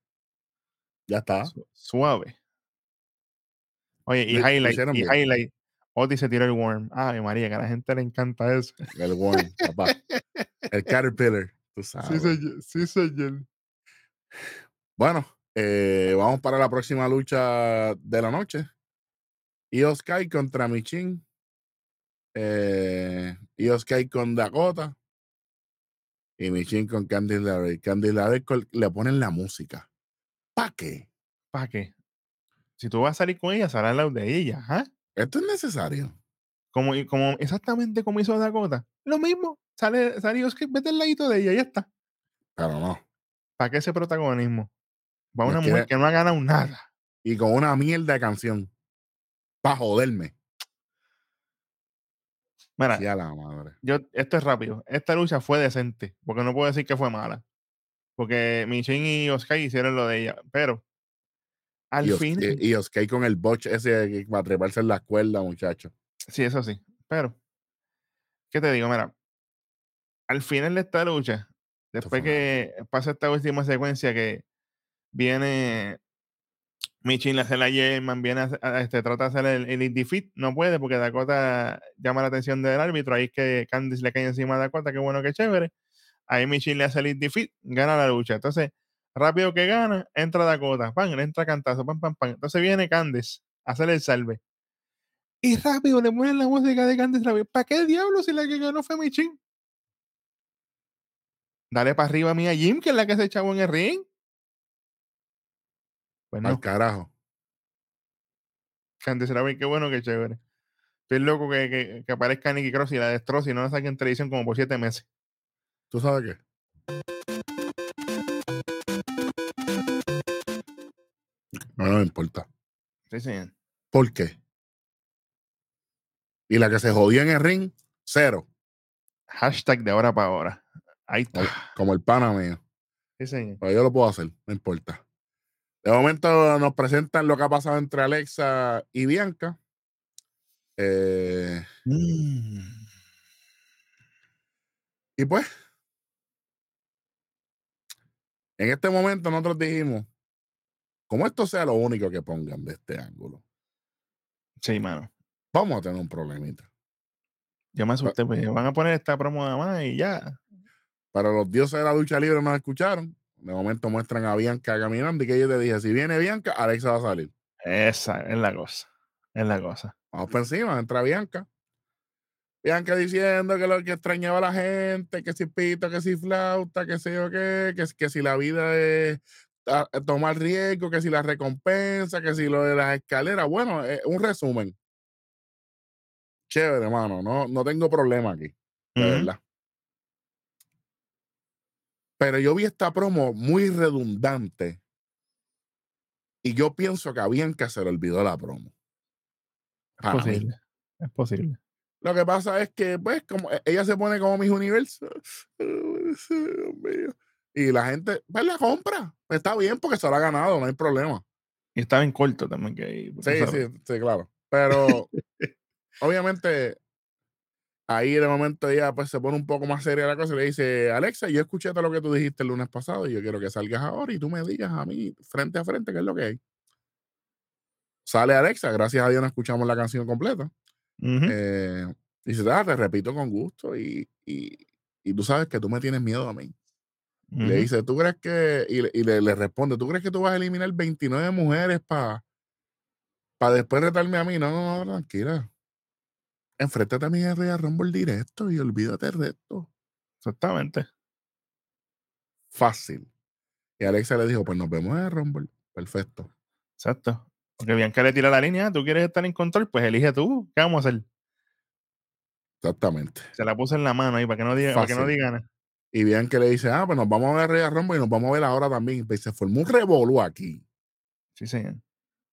Ya está. su- suave. Oye, y highlight, y highlight, Otis se tiró el worm. Ay, María, que a la gente le encanta eso. El worm, papá. El <laughs> Caterpillar. Tú sabes. señor. Sí, señor. Bueno, eh, vamos para la próxima lucha de la noche. Io Sky contra Michin. Eh, Io Sky con Dakota. Y Michin con Candice LeRae. Candice LeRae col- le ponen la música. ¿Para qué? ¿Para qué? Si tú vas a salir con ella, sal al lado de ella, ¿ah? Esto es necesario. Como, como, exactamente como hizo Dakota. Lo mismo. Sale, sale Oscar, vete al ladito de ella, ya está. Pero no. ¿Para qué ese protagonismo? Para una mujer que no ha ganado nada. Y con una mierda de canción. Para joderme. Mira, Sí, la madre. yo, esto es rápido. Esta lucha fue decente, porque no puedo decir que fue mala. Porque Michin y Oscar hicieron lo de ella. Pero, al Y, Os- fin, y, y con el botch ese que va a treparse en la cuerda, muchacho. sí, eso sí. Pero, ¿qué te digo? Mira, al final de esta lucha, después que pasa esta última secuencia que viene Michin le hace la German, viene a, a- este, trata de hacer el, el Fit, no puede porque Dakota llama la atención del árbitro, ahí es que Candice le cae encima a Dakota, qué bueno, qué chévere. Ahí Michin le hace el Fit, gana la lucha. Entonces, rápido que gana, entra Dakota, pan, le entra cantazo, pam, pam, pam. Entonces viene Candice a hacer el salve. Y rápido le ponen la música de Candice. ¿Para qué diablo si la que ganó fue Michin? Dale para arriba a mí a Jim, que es la que se echaba en el ring. Pues Al carajo. Candice LeRae, qué bueno, qué chévere. Estoy loco que, que, que aparezca Nicky Cross y la destroce y no la saquen en televisión como por siete meses. ¿Tú sabes qué? No, no me importa. Sí, señor. ¿Por qué? Y la que se jodió en el ring, cero. Hashtag de ahora para ahora. Ahí está. Como- Como el pana mío. Sí, señor. Pero yo lo puedo hacer, no importa. De momento nos presentan lo que ha pasado entre Alexa y Bianca. Eh, Mm. y pues, en este momento nosotros dijimos, como esto sea lo único que pongan de este ángulo, Sí, mano. vamos a tener un problemita. Yo me asusté, pues van a poner esta promo nada más y ya. Para los dioses de la lucha libre nos escucharon. De momento muestran a Bianca caminando y que yo te dije, si viene Bianca, Alexa va a salir. Esa es la cosa. Es la cosa. Vamos por encima, entra Bianca. Bianca diciendo que lo que extrañaba a la gente, que si pito, que si flauta, que sé yo qué, que, que si la vida es a- a tomar riesgo, que si la recompensa, que si lo de las escaleras. Bueno, eh, un resumen. Chévere, hermano. No, no tengo problema aquí, de verdad. Pero yo vi esta promo muy redundante y yo pienso que a Bianca se le olvidó la promo. Es mí. posible. Es posible. Lo que pasa es que, pues, como e- ella se pone como mis universo. <laughs> Dios mío. Y la gente, pues, la compra. Está bien porque se lo ha ganado, no hay problema. Y estaba en corto también. Que, Sí, sabes. sí, sí, claro. Pero, obviamente, ahí de momento ella pues se pone un poco más seria la cosa y le dice, Alexa, yo escuché todo lo que tú dijiste el lunes pasado y yo quiero que salgas ahora y tú me digas a mí, frente a frente, qué es lo que hay. Sale Alexa, gracias a Dios no escuchamos la canción completa. Ujú. Eh, dice, ah, te repito con gusto y, y, y tú sabes que tú me tienes miedo a mí. Le dice, ¿tú crees que, y, le, y le- le responde, ¿tú crees que tú vas a eliminar 29 mujeres para después retarme a mí? No, no, no, tranquila. Enfréntate a mi Royal Rumble directo y olvídate el resto. Exactamente. Fácil. Y Alexa le dijo, pues nos vemos en el Rumble. Perfecto. Exacto. Porque Bianca le tira la línea, tú quieres estar en control, pues elige tú. ¿Qué vamos a hacer? Exactamente. Se la puse en la mano ahí para que no diga, para que no Fácil. Y bien que le dice, ah, pues nos vamos a ver Royal Rumble y nos vamos a ver ahora también. Y se formó un revolú aquí. Sí, señor.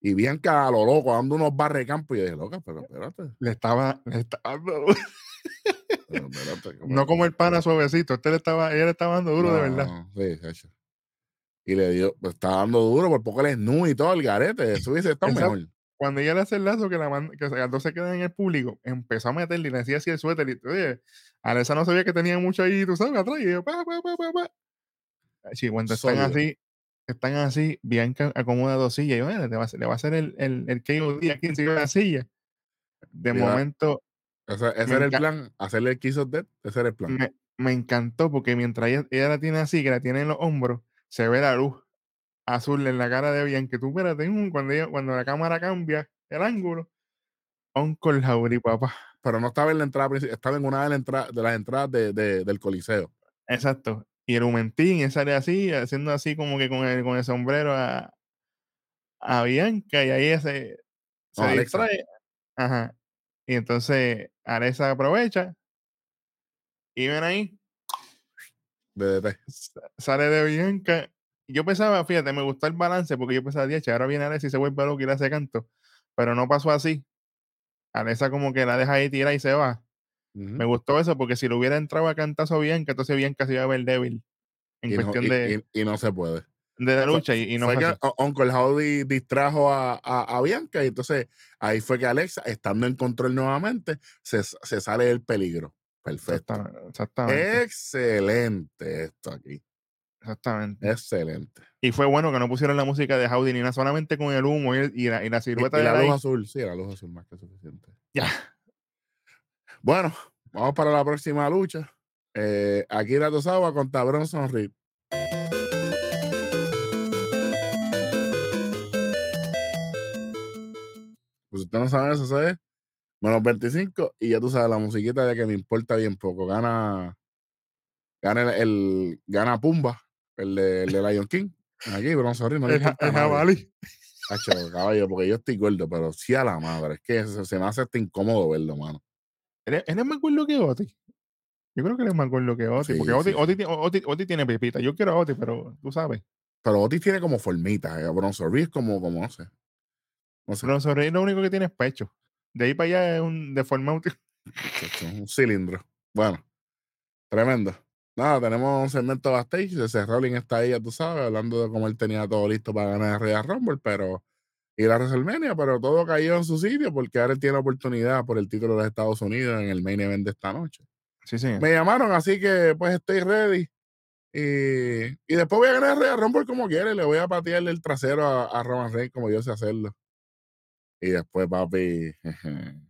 Y Bianca a lo loco, dando unos barrecampo. Y yo dije, loca, pero espérate. Le estaba, le estaba dando- <laughs> pero espérate <laughs> no como el pana suavecito, este le estaba, ella le estaba dando duro de verdad. Sí, hecho. Y le dio, pues, está dando duro, por poco le snu y todo el garete. Eso hubiese estado mejor. Cuando ella le hace el lazo que, la manda- que las dos se quedan en el público, empezó a meterle y le hacía así el suéter. Y, oye, Alessa no sabía que tenía mucho ahí, tú sabes, atrás. Y yo, pa, pa, pa, pa, pa. Sí, cuando están Sólido. así, están así, Bianca acomoda dos sillas. Y bueno, le va le va a hacer el, el, el KOD aquí encima de la silla. De Mira, momento, Ese, ese era el plan, hacerle el Kiss of Death, ese era el plan. me, me encantó porque mientras ella, ella la tiene así, que la tiene en los hombros, se ve la luz azul en la cara de Bianca. Tú espérate, cuando, ella- cuando la cámara cambia el ángulo, Uncle Howdy, papá. Pero no estaba en la entrada principal, estaba en una de, la entrada, de las entradas de- de- del Coliseo. Exacto. Y el Humentín, esa área así, haciendo así como que con el, con el sombrero a, a Bianca, y ahí ella se, No, distrae. Ajá. Y entonces Alexa aprovecha. Y ven ahí, DDT. sale de Bianca. Yo pensaba, fíjate, me gustó el balance porque yo pensaba, "Diache, ahora viene Alexa y se vuelve loco y le hace canto. Pero no pasó así. Alexa como que la deja ahí tira y se va. Me gustó eso porque si le hubiera entrado a cantazo a Bianca, entonces Bianca se iba a ver débil en Y no, cuestión y- de, y- y no se puede. de la lucha y, y no fue que Uncle Howdy distrajo a, a- a Bianca y entonces ahí fue que Alexa, estando en control nuevamente, se, se sale del peligro. Perfecto. Exactamente. Excelente esto aquí. Exactamente. Excelente. Y fue bueno que no pusieron la música de Howdy ni nada, solamente con el humo y, el- y la, y la silueta y de la él luz azul, sí, la luz azul más que suficiente. Ya. Bueno, vamos para la próxima lucha. Eh, Akira Tozawa contra Bronson Reed. Pues usted no sabe eso, ¿sabes? Menos 25 y ya tú sabes la musiquita de que me importa bien poco. Gana, gana el, el- gana Pumba, el de, el de Lion King. Aquí, Bronson Reed, no El, el jabalí. Hacho, caballo, porque yo estoy gordo, pero sí a la madre. Es que se, se me hace hasta incómodo verlo, mano. Él, es- él es más gordo que Oti. Yo creo que él es más gordo que Oti. Sí, porque Oti, sí, Oti Oti- Oti tiene pepita. Yo quiero a Oti, pero tú sabes. Pero Otis tiene como formitas. Eh. Bronson Reed es como, como, no sé. No sé. Lo único que tiene es pecho. De ahí para allá es un deformado. Un cilindro. Bueno, tremendo. Nada, tenemos un segmento backstage. Ese Rolling está ahí, ya tú sabes, hablando de cómo él tenía todo listo para ganar el Royal Rumble, pero y la WrestleMania, pero todo cayó en su sitio porque ahora él tiene oportunidad por el título de los Estados Unidos en el main event de esta noche. Sí, sí. Me llamaron, así que pues estoy ready. Y, y después voy a ganar el Royal Rumble como quiere. Le voy a patearle el trasero a, a Roman Reigns como yo sé hacerlo. Y después, papi. <laughs> Flow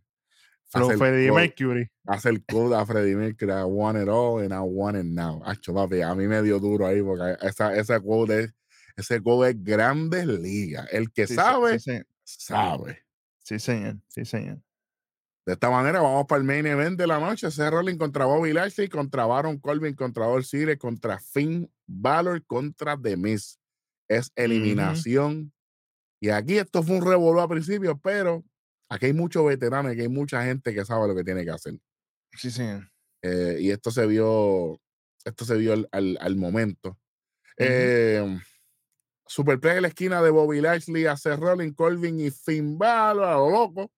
hace el Freddie quote- Mercury. hace el code a Freddie Mercury, I want it all and I want it now. Acho, papi, a mí me dio duro ahí porque esa, esa quote es, ese quote es grandes ligas. El que Sí, sabe, Sí, sí, sabe. sí, señor. Sí, señor. De esta manera vamos para el main event de la noche. Seth Rollins contra Bobby Lashley, contra Baron Corbin, contra Dolph Ziggler, contra Finn Balor, contra The Miz. Es eliminación. Y aquí esto fue un revolú al principio, pero aquí hay muchos veteranos, aquí hay mucha gente que sabe lo que tiene que hacer. Sí, sí. Eh, y esto se vio, esto se vio al, al- al momento. Eh, Superplay en la esquina de Bobby Lashley, a Seth Rollins, Colvin y Finn Balor, a lo loco.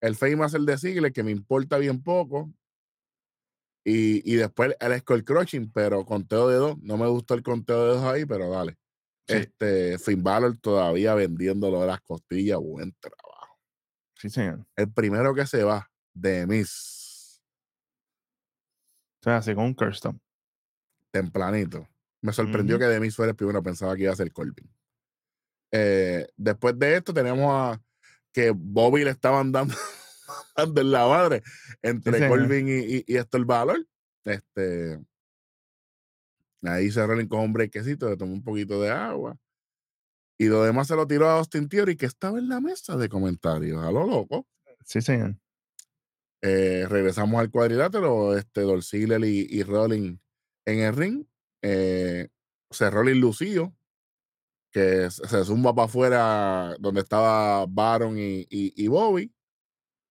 El famous el de Ziggler, que me importa bien poco. Y, y después el Skull Crushing, pero conteo de dos. No me gustó el conteo de dos ahí, pero dale. Sí. Este, Finn Balor todavía vendiéndolo de las costillas. Buen trabajo. Sí, señor. El primero que se va, de Miss, O sea, curse stomp. tempranito. Me sorprendió que Demis fuera el primero, pensaba que iba a ser Corbin. Eh, después de esto, tenemos a que Bobby le estaban dando, <laughs> dando en la madre entre. Corbin y, y, y esto el valor. Este, ahí se con un brequecito, le tomó un poquito de agua. Y lo demás se lo tiró a Austin Theory, que estaba en la mesa de comentarios, a lo loco. Sí, señor. Eh, regresamos al cuadrilátero, este Dolph Ziggler y, y Rollins en el ring. Eh, se lucido, que se zumba para afuera donde estaba Baron y, y, y Bobby.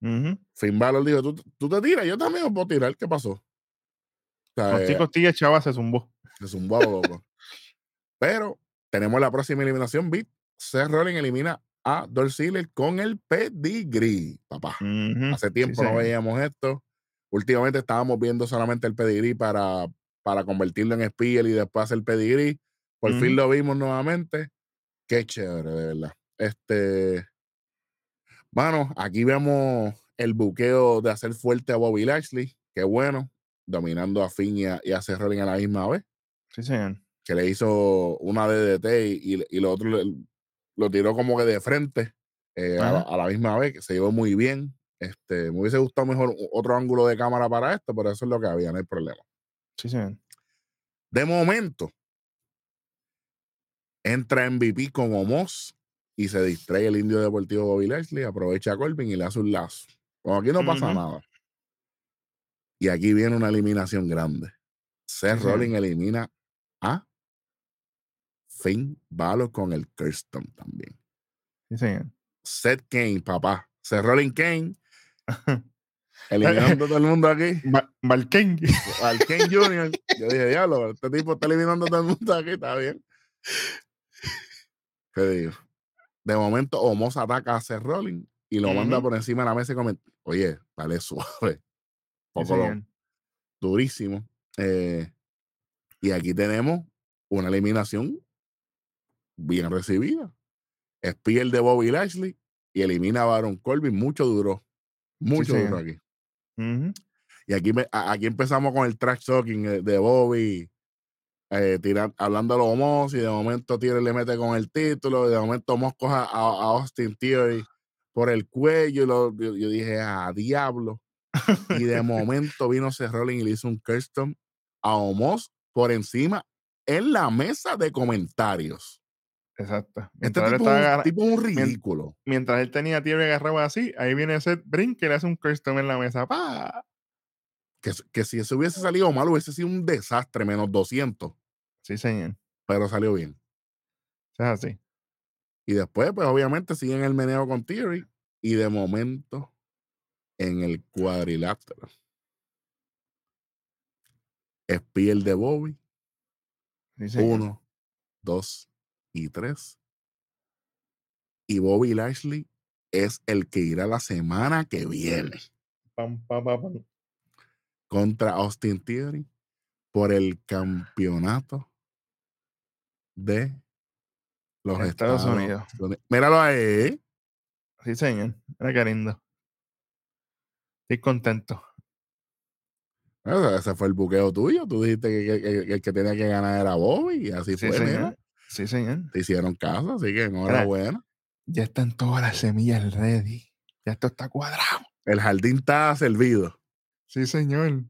Ujú. Finn Balor dijo, ¿Tú, tú te tiras, yo también me puedo tirar, ¿qué pasó? O sea, Con eh, cinco costillas, chava, se zumbó. se zumbó a lo loco. <laughs> Pero tenemos la próxima eliminación, Beat. Seth Rollins elimina a Dolph Ziggler con el pedigree, papá. Hace Sí, tiempo no veíamos esto. Últimamente estábamos viendo solamente el pedigrí para, para convertirlo en Spiel y después hacer pedigrí. Por fin lo vimos nuevamente. Qué chévere, de verdad. Este. Mano, aquí vemos el buqueo de hacer fuerte a Bobby Lashley. Qué bueno. Dominando a Finn y a, y a Seth Rollins a la misma vez. Sí, señor. Que le hizo una DDT y, y, y lo otro le- lo tiró como que de frente eh, a, la, Ajá. a la misma vez, que se llevó muy bien. Este, me hubiese gustado mejor otro ángulo de cámara para esto, pero eso es lo que había, no hay problema. Sí, señor. De momento, entra MVP con Omos y se distrae el indio deportivo Bobby Lashley, aprovecha a Corbin y le hace un lazo. Como aquí no pasa nada. Y aquí viene una eliminación grande. Seth Sí. Rollins elimina a Finn Balor con el Kirsten también. Sí, señor. Seth Kane, papá. Seth Rollins Kane, <laughs> eliminando a todo el mundo aquí. Valken. Al Kane Jr. <laughs> Yo dije, diablo, este tipo está eliminando a todo el mundo aquí, está bien. De momento, Omos ataca a Seth Rollins y lo manda por encima de la mesa y comenta, oye, dale suave. Poco lo- durísimo. Eh, y aquí tenemos una eliminación bien recibida. Spear de Bobby Lashley y elimina a Baron Corbin. Mucho duro. Mucho duro señor. aquí. Ujú. Y aquí, me- aquí empezamos con el trash talking de Bobby, eh, tiran- hablando a los Omos, y de momento Theory le mete con el título, y de momento Omos coja a, a Austin Theory por el cuello, y lo- yo, yo dije, a diablo. Y de <laughs> momento vino Seth Rollins y le hizo un custom a Omos por encima en la mesa de comentarios. Exacto. Este Mientras, él tipo, estaba es un- tipo es un ridículo. mientras él tenía tierra agarrado así, ahí viene Seth brinca y le hace un custom en la mesa. ¡Pa! Que, que si eso hubiese salido mal, hubiese sido un desastre, menos 200, Sí, señor. pero salió bien. Es así. Y después, pues obviamente siguen el meneo con Theory. Y de momento, en el cuadrilátero, Spear de Bobby, Sí, señor. uno, dos y tres. Y Bobby Lashley es el que irá la semana que viene Pam, pam, pam, pam. contra Austin Theory por el campeonato de los Estados Estados, Unidos. Unidos. Míralo ahí. Sí, señor. Era qué lindo. Estoy contento. Ese ese fue el buqueo tuyo. Tú dijiste que, que- que- que el que tenía que ganar era Bobby y así Sí, fue. mira. señor. Sí, señor. Te hicieron caso, así que enhorabuena. Ya están todas las semillas ready. Ya esto está cuadrado. El jardín está servido. Sí, señor.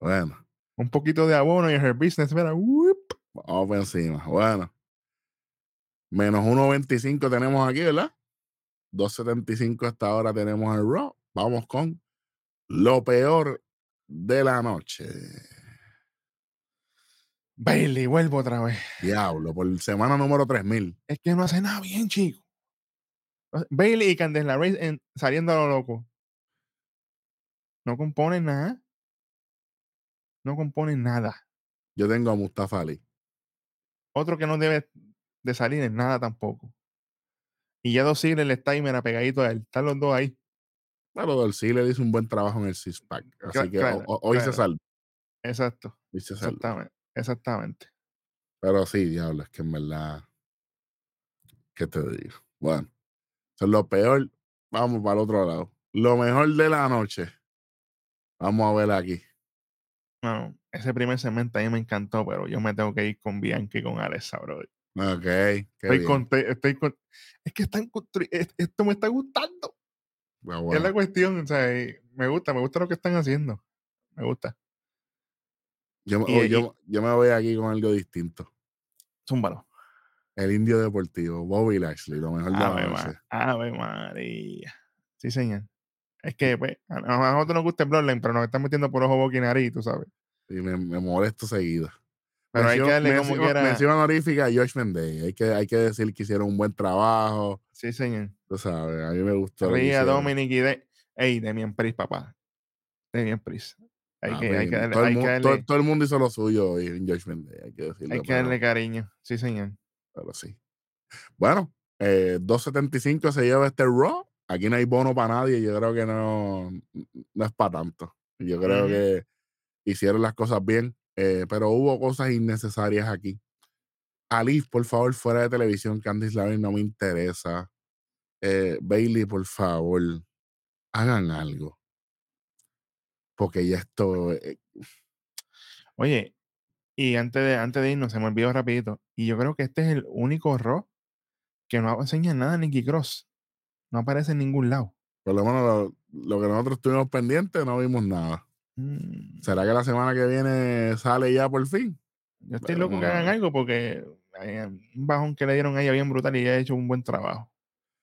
Bueno, Un poquito de abono y el business, mira. ¡wup! vamos por encima. Bueno, menos 1.25 tenemos aquí, ¿verdad? 2.75 hasta ahora tenemos el Raw. Vamos con Lo peor de la noche. Bailey, vuelvo otra vez. Diablo, por semana número 3000. Es que no hace nada bien, chico. Bailey y Candice LeRae en- saliendo a lo loco. No componen nada. No componen nada. Yo tengo a Mustafa Ali. Otro que no debe de salir en nada tampoco. Y ya dos sigles el timer pegadito a él. Están los dos ahí. Bueno, Del sí le hizo un buen trabajo en el six pack. Así que claro, ho- ho- hoy se claro. salva. Exacto. Hoy se salva. Exactamente. Exactamente. Pero sí, diablo, es que en verdad. ¿Qué te digo? Bueno, eso es lo peor. Vamos para el otro lado. Lo mejor de la noche. Vamos a ver aquí. No, ese primer segmento a mí me encantó, pero yo me tengo que ir con Bianca y con Alexa, bro. Ok, qué Estoy con, estoy con. Es que están constru- es- esto me está gustando. Bueno, Es bueno. la cuestión, o sea, y me gusta, me gusta lo que están haciendo. Me gusta. Yo, y- oh, yo, yo me voy aquí con algo distinto. Zúmbalo. El indio deportivo, Bobby Lashley, lo mejor de la Ave. Ma- Ave María. Sí, señor. Es que, pues, a, nosotros nos gusta el Bloodline, pero nos están metiendo por ojo, boca y nariz, tú sabes. Y me, me molesto seguido. Pero hay que Mención- darle como mención- quiera. mención honorífica a Josh Mendez. Hay que, hay que decir que hicieron un buen trabajo. Sí, señor. Tú sabes, a mí me gustó. Ría. Dominic y de. Ey, Demian Priest, papá. Demian Priest. Hay, Ah, que, hay, que bien, darle, todo, el hay, que darle, todo el mundo hizo lo suyo hoy en Josh Mendez, hay que decirlo. hay que pero- darle cariño. Sí, señor. pero sí. Bueno, eh, 2.75 se lleva este Raw. Aquí no hay bono para nadie. Yo creo que no, no es para tanto. Yo creo que hicieron las cosas bien, eh, pero hubo cosas innecesarias aquí. Alif, por favor, fuera de televisión. Candice LeRae no me interesa. Eh, Bailey, por favor, hagan algo. Porque ya esto. eh, Oye, y antes de, antes de irnos, se me olvidó rapidito. Y yo creo que este es el único Raw que no enseña nada a Nicky Cross. No aparece en ningún lado. por lo menos lo, lo que nosotros estuvimos pendientes, no vimos nada. Mm, ¿Será que la semana que viene sale ya por fin? Yo estoy loco que hagan algo porque un bajón que le dieron a ella bien brutal y ella ha hecho un buen trabajo.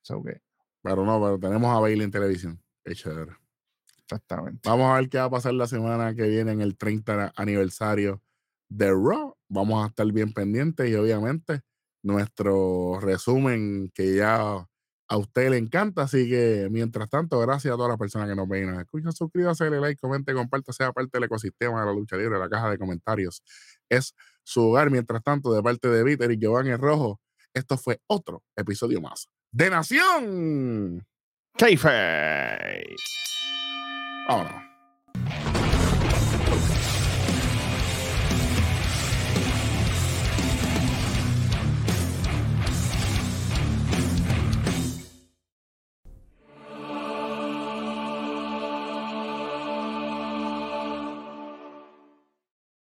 So que, Pero no, pero tenemos a Bailey en televisión. Qué chévere. Exactamente. Vamos a ver qué va a pasar la semana que viene en el 30 aniversario de Raw. Vamos a estar bien pendientes y obviamente nuestro resumen que ya a usted le encanta. Así que mientras tanto, gracias a todas las personas que nos ven y nos escuchan. Suscríbase, dale like, comente, comparte, sea parte del ecosistema de la lucha libre. La caja de comentarios es su hogar. Mientras tanto, de parte de Víctor y Giovanni Rojo, esto fue otro episodio más de Nación. Kayfabe. Aura.